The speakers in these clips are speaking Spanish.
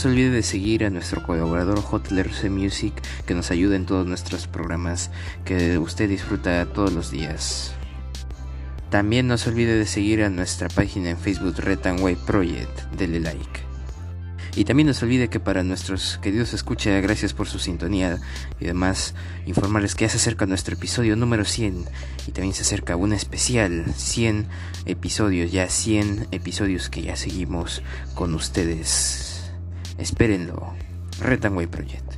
No se olvide de seguir a nuestro colaborador C Music que nos ayuda en todos nuestros programas que usted disfruta todos los días. También no se olvide de seguir a nuestra página en Facebook Red Way Project. Dele like. Y también no se olvide que para nuestros queridos escucha, gracias por su sintonía y además informarles que ya se acerca nuestro episodio número 100 y también se acerca un especial 100 episodios, ya 100 episodios que ya seguimos con ustedes. Espérenlo. Way Project.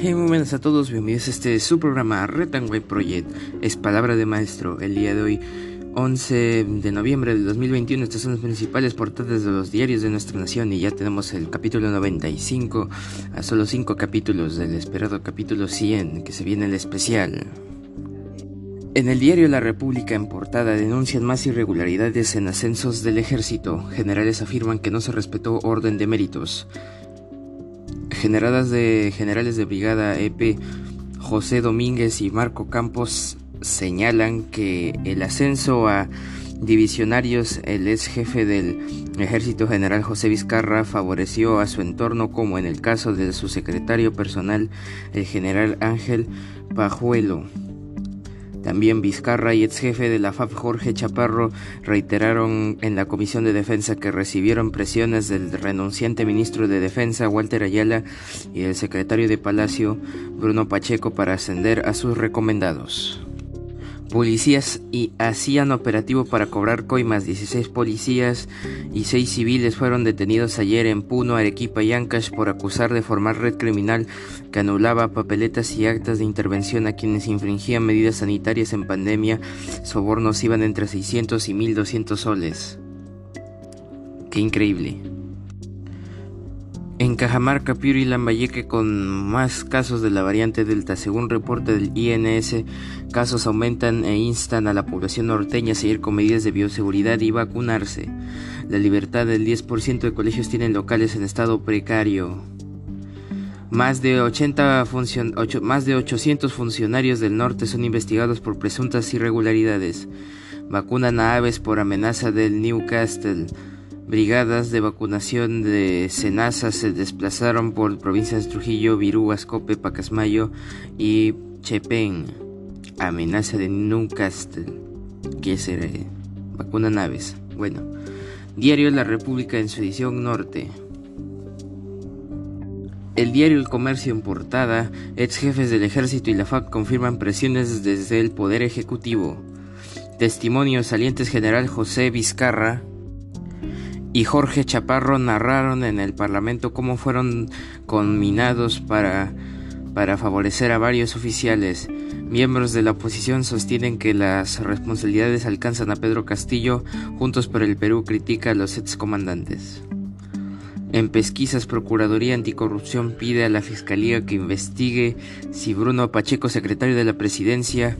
Hey, muy buenas a todos, bienvenidos a este su programa Retangway Project. Es palabra de maestro. El día de hoy, 11 de noviembre del 2021, estas son las principales portadas de los diarios de nuestra nación y ya tenemos el capítulo 95 a solo 5 capítulos del esperado capítulo 100 que se viene el especial. En el diario La República en portada denuncian más irregularidades en ascensos del ejército. Generales afirman que no se respetó orden de méritos generadas de generales de brigada EP José Domínguez y Marco Campos señalan que el ascenso a divisionarios, el ex jefe del ejército general José Vizcarra favoreció a su entorno como en el caso de su secretario personal, el general Ángel Pajuelo. También Vizcarra y ex jefe de la FAP Jorge Chaparro reiteraron en la Comisión de Defensa que recibieron presiones del renunciante ministro de Defensa Walter Ayala y el secretario de Palacio Bruno Pacheco para ascender a sus recomendados. Policías y hacían operativo para cobrar coimas. 16 policías y 6 civiles fueron detenidos ayer en Puno, Arequipa y Ancash por acusar de formar red criminal que anulaba papeletas y actas de intervención a quienes infringían medidas sanitarias en pandemia. Sobornos iban entre 600 y 1200 soles. Qué increíble. En Cajamarca, Piura y Lambayeque con más casos de la variante Delta. Según reporte del INS, casos aumentan e instan a la población norteña a seguir con medidas de bioseguridad y vacunarse. La libertad del 10% de colegios tienen locales en estado precario. Más de, 80 más de 800 funcionarios del norte son investigados por presuntas irregularidades. Vacunan a aves por amenaza del Newcastle. Brigadas de vacunación de Senasa se desplazaron por provincias de Trujillo, Virú, Ascope, Pacasmayo y Chepén. Amenaza de Newcastle. ¿Qué será? Vacuna naves. Bueno. Diario La República en su edición norte. El diario El Comercio en portada, ex jefes del ejército y la FAC confirman presiones desde el Poder Ejecutivo. Testimonios salientes general José Vizcarra, y Jorge Chaparro narraron en el Parlamento cómo fueron conminados para, para favorecer a varios oficiales. Miembros de la oposición sostienen que las responsabilidades alcanzan a Pedro Castillo. Juntos por el Perú critica a los excomandantes. En pesquisas, Procuraduría Anticorrupción pide a la Fiscalía que investigue si Bruno Pacheco, secretario de la Presidencia,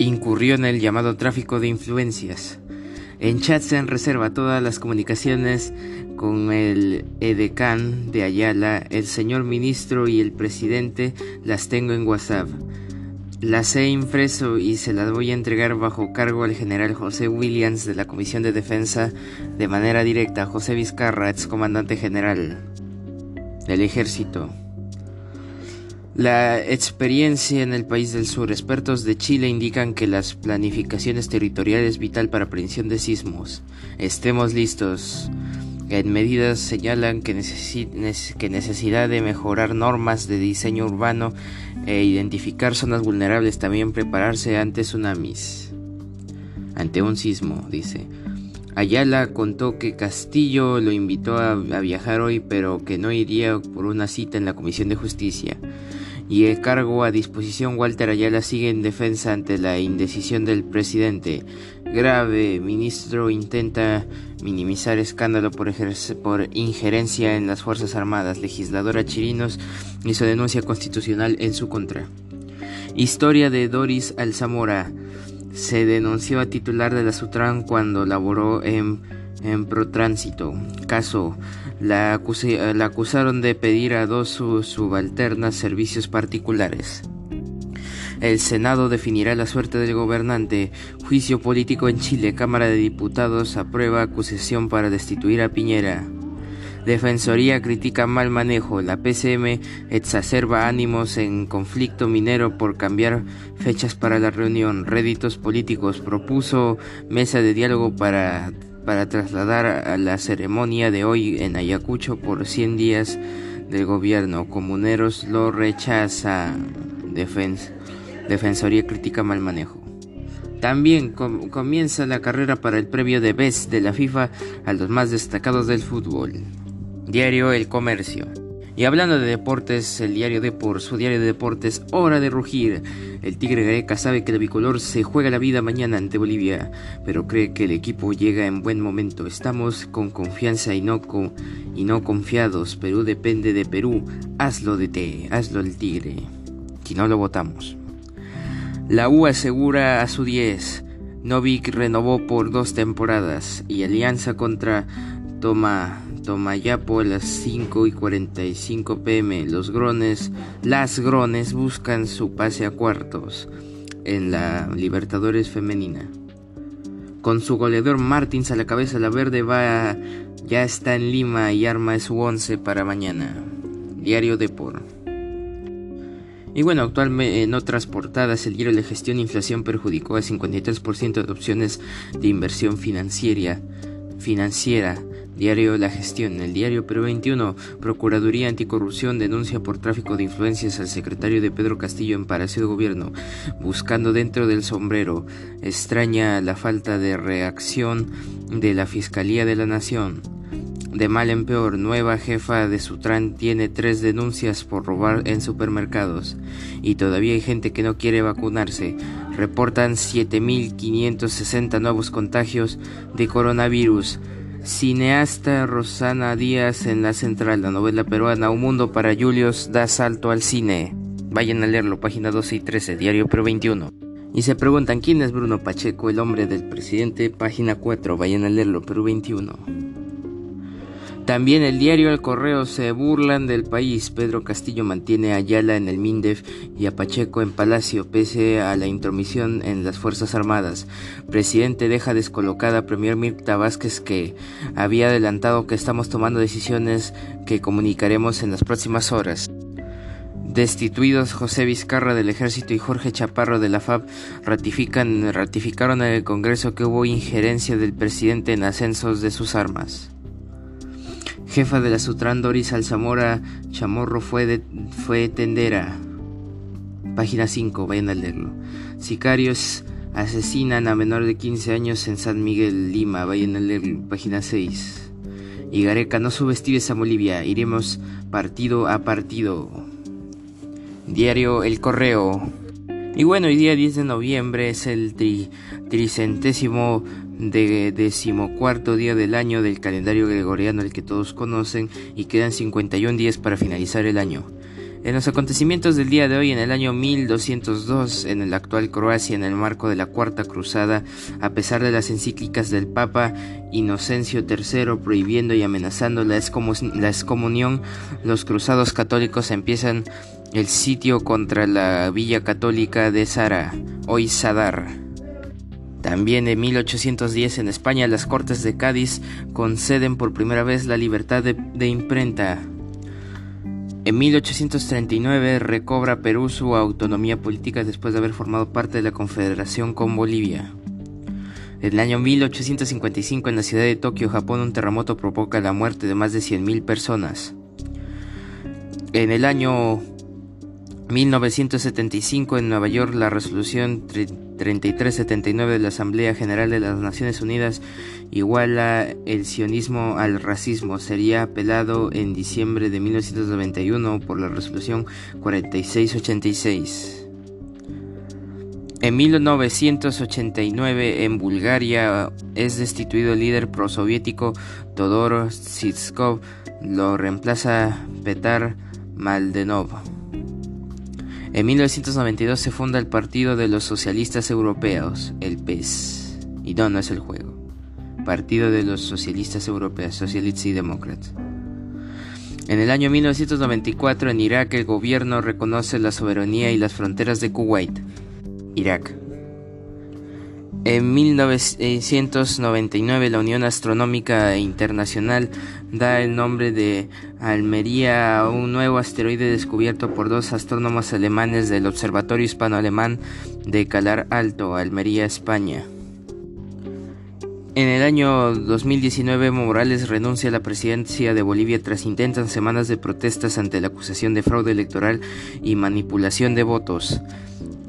incurrió en el llamado tráfico de influencias. En chat se reserva todas las comunicaciones con el edecán de Ayala, el señor ministro y el presidente las tengo en WhatsApp. Las he impreso y se las voy a entregar bajo cargo al general José Williams de la Comisión de Defensa de manera directa José Vizcarra, excomandante general del ejército. La experiencia en el país del sur. Expertos de Chile indican que las planificaciones territoriales es vital para prevención de sismos. Estemos listos. En medidas señalan que, que necesidad de mejorar normas de diseño urbano e identificar zonas vulnerables, también prepararse ante tsunamis. Ante un sismo, dice. Ayala contó que Castillo lo invitó a viajar hoy, pero que no iría por una cita en la Comisión de Justicia y el cargo a disposición Walter Ayala sigue en defensa ante la indecisión del presidente. Grave, ministro intenta minimizar escándalo por, por injerencia en las Fuerzas Armadas. Legisladora Chirinos hizo denuncia constitucional en su contra. Historia de Doris Alzamora. Se denunció a titular de la Sutran cuando laboró en, en Protránsito. Caso la, acusaron de pedir a dos subalternas servicios particulares. El Senado definirá la suerte del gobernante. Juicio político en Chile. Cámara de Diputados aprueba acusación para destituir a Piñera. Defensoría critica mal manejo. La PCM exacerba ánimos en conflicto minero por cambiar fechas para la reunión. Réditos políticos. Propuso mesa de diálogo para, para trasladar a la ceremonia de hoy en Ayacucho por 100 días del gobierno. Comuneros lo rechaza. Defensoría critica mal manejo. También comienza la carrera para el premio de BES de la FIFA a los más destacados del fútbol. Diario El Comercio. Y hablando de deportes, el diario Depor, su diario de deportes, hora de rugir. El Tigre Gareca sabe que el bicolor se juega la vida mañana ante Bolivia, pero cree que el equipo llega en buen momento. Estamos con confianza y no, y no confiados. Perú depende de Perú. Hazlo de té, hazlo el Tigre. Si no lo votamos. La U asegura a su 10. Novik renovó por dos temporadas y Alianza contra Toma Tomayapo a las 5 y 45 pm. Los grones, las grones buscan su pase a cuartos en la Libertadores femenina. Con su goleador Martins a la cabeza, la verde va ya está en Lima y arma su once para mañana. Diario Depor. Y bueno, actualmente en otras portadas, el giro de gestión e inflación perjudicó a 53% de opciones de inversión financiera. financiera Diario La Gestión. El diario Perú 21. Procuraduría Anticorrupción denuncia por tráfico de influencias al secretario de Pedro Castillo en Palacio de Gobierno, buscando dentro del sombrero. Extraña la falta de reacción de la Fiscalía de la Nación. De mal en peor, nueva jefa de Sutran tiene tres denuncias por robar en supermercados. Y todavía hay gente que no quiere vacunarse. Reportan 7.560 nuevos contagios de coronavirus. Cineasta Rosana Díaz en la central, la novela peruana Un mundo para Julius da salto al cine. Vayan a leerlo, página 12 y 13, Diario Pro 21. Y se preguntan quién es Bruno Pacheco, el hombre del presidente, página 4, vayan a leerlo, Perú 21. También el diario El Correo se burlan del país. Pedro Castillo mantiene a Ayala en el MINDEF y a Pacheco en Palacio pese a la intromisión en las Fuerzas Armadas. Presidente deja descolocada a Premier Mirta Vázquez que había adelantado que estamos tomando decisiones que comunicaremos en las próximas horas. Destituidos José Vizcarra del Ejército y Jorge Chaparro de la FAB ratifican, ratificaron en el Congreso que hubo injerencia del presidente en ascensos de sus armas. Jefa de la Sutran Doris Alzamora Chamorro fue, fue tendera. Página 5, vayan a leerlo. Sicarios asesinan a menor de 15 años en San Miguel, Lima, vayan a leerlo. Página 6. Y Gareca, no subestimes a Bolivia, iremos partido a partido. Diario El Correo. Y bueno, hoy día 10 de noviembre es el tricentésimo de decimocuarto día del año del calendario gregoriano el que todos conocen y quedan 51 días para finalizar el año. En los acontecimientos del día de hoy, en el año 1202, en el actual Croacia, en el marco de la Cuarta Cruzada, a pesar de las encíclicas del Papa Inocencio III prohibiendo y amenazando la, la excomunión, los cruzados católicos empiezan el sitio contra la villa católica de Sara, hoy Sadar. También en 1810 en España las Cortes de Cádiz conceden por primera vez la libertad de, imprenta. En 1839 recobra Perú su autonomía política después de haber formado parte de la Confederación con Bolivia. En el año 1855 en la ciudad de Tokio, Japón, un terremoto provoca la muerte de más de 100.000 personas. En el año 1975 en Nueva York la resolución 3379 de la Asamblea General de las Naciones Unidas iguala el sionismo al racismo. Sería apelado en diciembre de 1991 por la resolución 4686. En 1989 en Bulgaria es destituido el líder prosoviético Todor Sitskov, lo reemplaza Petar Maldenov. En 1992 se funda el Partido de los Socialistas Europeos, el PES. Y no, no es el juego. Partido de los Socialistas Europeos, Socialists y Democrats. En el año 1994 en Irak el gobierno reconoce la soberanía y las fronteras de Kuwait. Irak. En 1999 la Unión Astronómica Internacional da el nombre de Almería a un nuevo asteroide descubierto por dos astrónomos alemanes del Observatorio Hispano-Alemán de Calar Alto, Almería, España. En el año 2019 Morales renuncia a la presidencia de Bolivia tras intensas semanas de protestas ante la acusación de fraude electoral y manipulación de votos.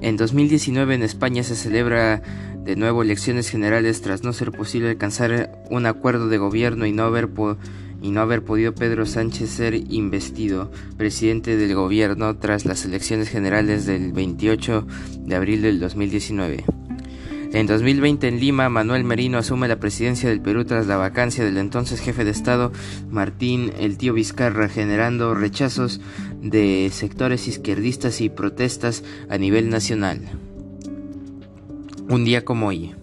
En 2019 en España se celebra de nuevo elecciones generales tras no ser posible alcanzar un acuerdo de gobierno y no haber, y no haber podido Pedro Sánchez ser investido presidente del gobierno tras las elecciones generales del 28 de abril del 2019. En 2020 en Lima, Manuel Merino asume la presidencia del Perú tras la vacancia del entonces jefe de Estado Martín El Tío Vizcarra, generando rechazos de sectores izquierdistas y protestas a nivel nacional un día como hoy.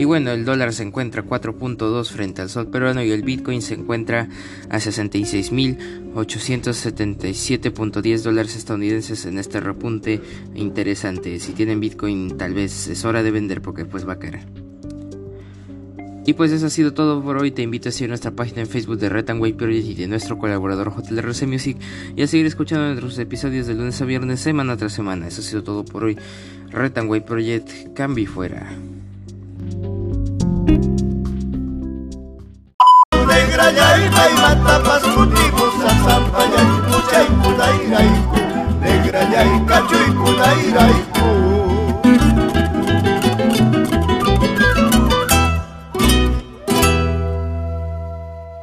Y bueno, el dólar se encuentra 4.2 frente al sol peruano y el Bitcoin se encuentra a 66.877.10 dólares estadounidenses en este repunte interesante. Si tienen Bitcoin tal vez es hora de vender porque pues va a caer. Y pues eso ha sido todo por hoy. Te invito a seguir nuestra página en Facebook de Red and Project y de nuestro colaborador JLRC Music y a seguir escuchando nuestros episodios de lunes a viernes, semana tras semana. Eso ha sido todo por hoy. Red and Project, cambio fuera. Negra